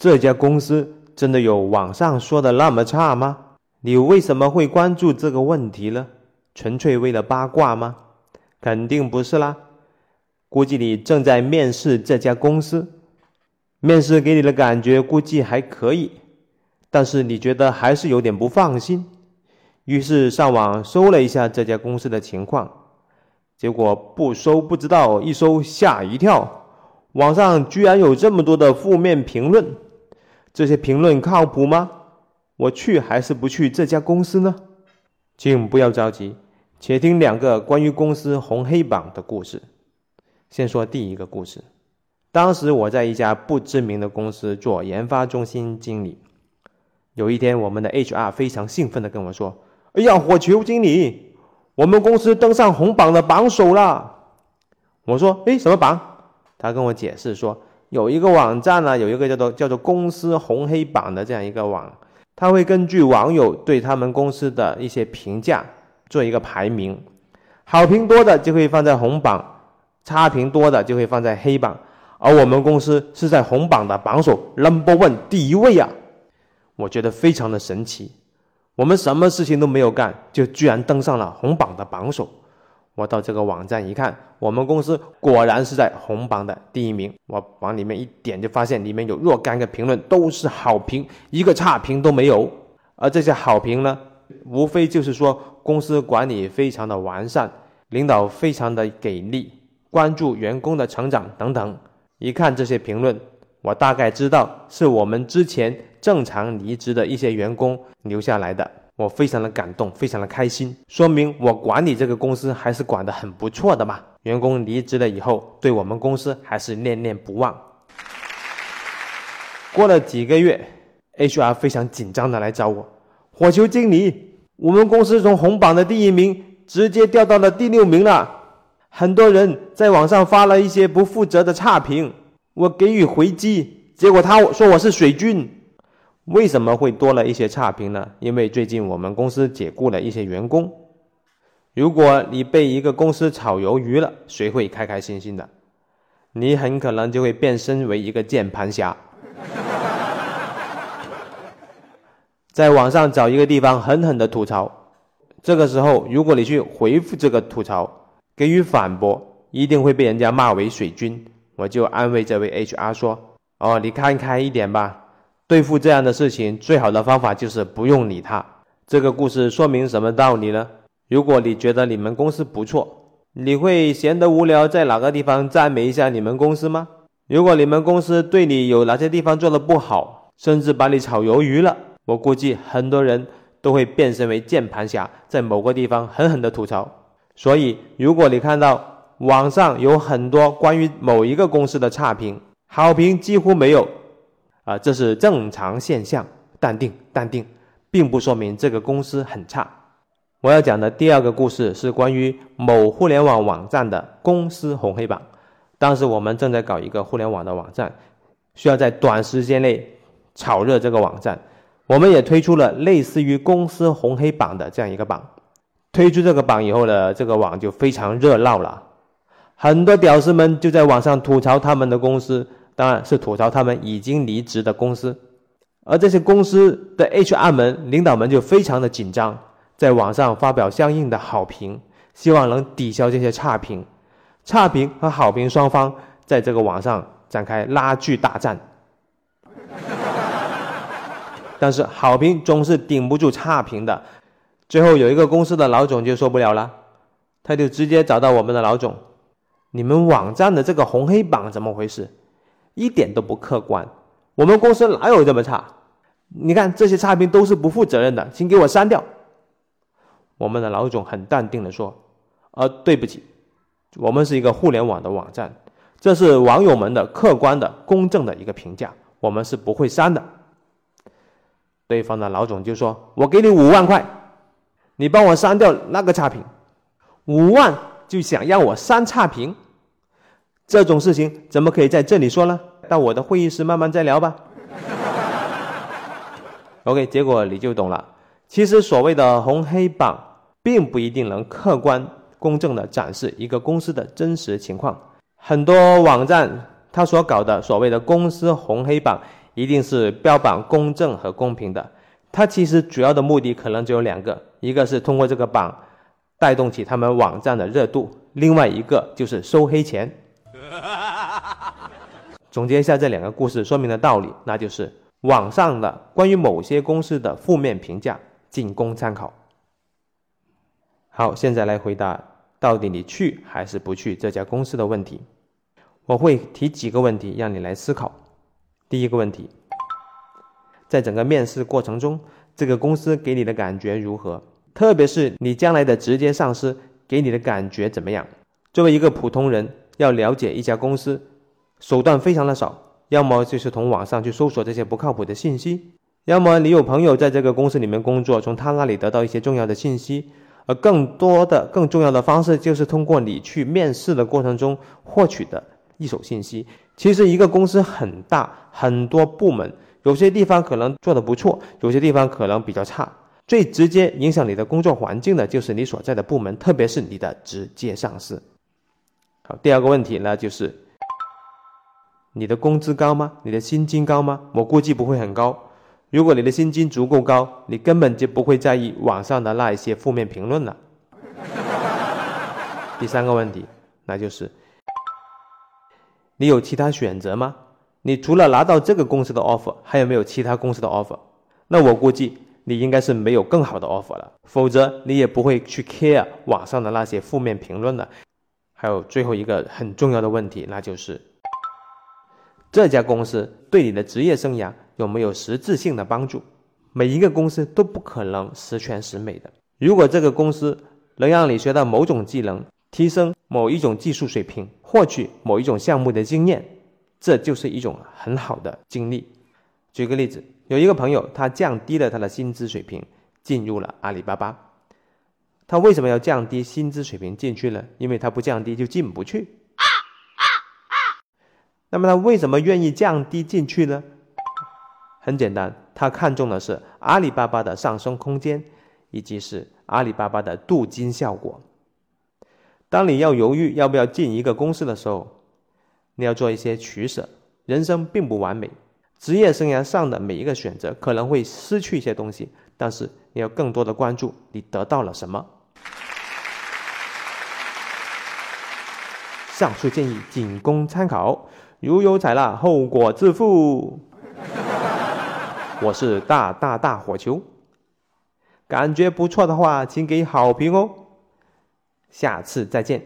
这家公司真的有网上说的那么差吗？你为什么会关注这个问题呢？纯粹为了八卦吗？肯定不是啦。估计你正在面试这家公司，面试给你的感觉估计还可以，但是你觉得还是有点不放心，于是上网搜了一下这家公司的情况，结果不搜不知道，一搜吓一跳，网上居然有这么多的负面评论，这些评论靠谱吗？我去还是不去这家公司呢？请不要着急，且听两个关于公司红黑榜的故事。先说第一个故事，当时我在一家不知名的公司做研发中心经理。有一天，我们的 HR 非常兴奋地跟我说：“哎呀，火球经理，我们公司登上红榜的榜首了。”我说：“哎，什么榜？”他跟我解释说：“有一个网站呢，有一个叫做叫做公司红黑榜的这样一个网，它会根据网友对他们公司的一些评价做一个排名，好评多的就会放在红榜。”差评多的就会放在黑榜，而我们公司是在红榜的榜首 number one 第一位啊！我觉得非常的神奇。我们什么事情都没有干，就居然登上了红榜的榜首。我到这个网站一看，我们公司果然是在红榜的第一名。我往里面一点，就发现里面有若干个评论都是好评，一个差评都没有。而这些好评呢，无非就是说公司管理非常的完善，领导非常的给力。关注员工的成长等等，一看这些评论，我大概知道是我们之前正常离职的一些员工留下来的。我非常的感动，非常的开心，说明我管理这个公司还是管得很不错的嘛。员工离职了以后，对我们公司还是念念不忘。过了几个月，HR 非常紧张的来找我，火球经理，我们公司从红榜的第一名直接掉到了第六名了。很多人在网上发了一些不负责的差评，我给予回击，结果他说我是水军。为什么会多了一些差评呢？因为最近我们公司解雇了一些员工。如果你被一个公司炒鱿鱼了，谁会开开心心的？你很可能就会变身为一个键盘侠，在网上找一个地方狠狠的吐槽。这个时候，如果你去回复这个吐槽，给予反驳，一定会被人家骂为水军。我就安慰这位 HR 说：“哦，你看开一点吧，对付这样的事情，最好的方法就是不用理他。”这个故事说明什么道理呢？如果你觉得你们公司不错，你会闲得无聊，在哪个地方赞美一下你们公司吗？如果你们公司对你有哪些地方做的不好，甚至把你炒鱿鱼了，我估计很多人都会变身为键盘侠，在某个地方狠狠的吐槽。所以，如果你看到网上有很多关于某一个公司的差评，好评几乎没有，啊，这是正常现象，淡定淡定，并不说明这个公司很差。我要讲的第二个故事是关于某互联网网站的公司红黑榜。当时我们正在搞一个互联网的网站，需要在短时间内炒热这个网站，我们也推出了类似于公司红黑榜的这样一个榜。推出这个榜以后呢，这个网就非常热闹了，很多屌丝们就在网上吐槽他们的公司，当然是吐槽他们已经离职的公司，而这些公司的 HR 们、领导们就非常的紧张，在网上发表相应的好评，希望能抵消这些差评，差评和好评双方在这个网上展开拉锯大战，但是好评总是顶不住差评的。最后有一个公司的老总就受不了了，他就直接找到我们的老总：“你们网站的这个红黑榜怎么回事？一点都不客观，我们公司哪有这么差？你看这些差评都是不负责任的，请给我删掉。”我们的老总很淡定的说：“呃，对不起，我们是一个互联网的网站，这是网友们的客观的、公正的一个评价，我们是不会删的。”对方的老总就说：“我给你五万块。”你帮我删掉那个差评，五万就想让我删差评，这种事情怎么可以在这里说呢？到我的会议室慢慢再聊吧。OK，结果你就懂了。其实所谓的红黑榜，并不一定能客观公正的展示一个公司的真实情况。很多网站他所搞的所谓的公司红黑榜，一定是标榜公正和公平的。它其实主要的目的可能只有两个，一个是通过这个榜带动起他们网站的热度，另外一个就是收黑钱。总结一下这两个故事说明的道理，那就是网上的关于某些公司的负面评价仅供参考。好，现在来回答到底你去还是不去这家公司的问题。我会提几个问题让你来思考。第一个问题，在整个面试过程中，这个公司给你的感觉如何？特别是你将来的直接上司给你的感觉怎么样？作为一个普通人，要了解一家公司。手段非常的少，要么就是从网上去搜索这些不靠谱的信息，要么你有朋友在这个公司里面工作，从他那里得到一些重要的信息，而更多的、更重要的方式就是通过你去面试的过程中获取的一手信息。其实一个公司很大，很多部门，有些地方可能做得不错，有些地方可能比较差。最直接影响你的工作环境的就是你所在的部门，特别是你的直接上司。好，第二个问题呢就是。你的工资高吗？你的薪金高吗？我估计不会很高。如果你的薪金足够高，你根本就不会在意网上的那一些负面评论了。第三个问题，那就是你有其他选择吗？你除了拿到这个公司的 offer，还有没有其他公司的 offer？那我估计你应该是没有更好的 offer 了，否则你也不会去 care 网上的那些负面评论了。还有最后一个很重要的问题，那就是。这家公司对你的职业生涯有没有实质性的帮助？每一个公司都不可能十全十美的。如果这个公司能让你学到某种技能，提升某一种技术水平，获取某一种项目的经验，这就是一种很好的经历。举个例子，有一个朋友，他降低了他的薪资水平，进入了阿里巴巴。他为什么要降低薪资水平进去呢？因为他不降低就进不去。那么他为什么愿意降低进去呢？很简单，他看中的是阿里巴巴的上升空间，以及是阿里巴巴的镀金效果。当你要犹豫要不要进一个公司的时候，你要做一些取舍。人生并不完美，职业生涯上的每一个选择可能会失去一些东西，但是你要更多的关注你得到了什么。上述建议仅供参考。如有采纳，后果自负。我是大大大火球，感觉不错的话，请给好评哦。下次再见。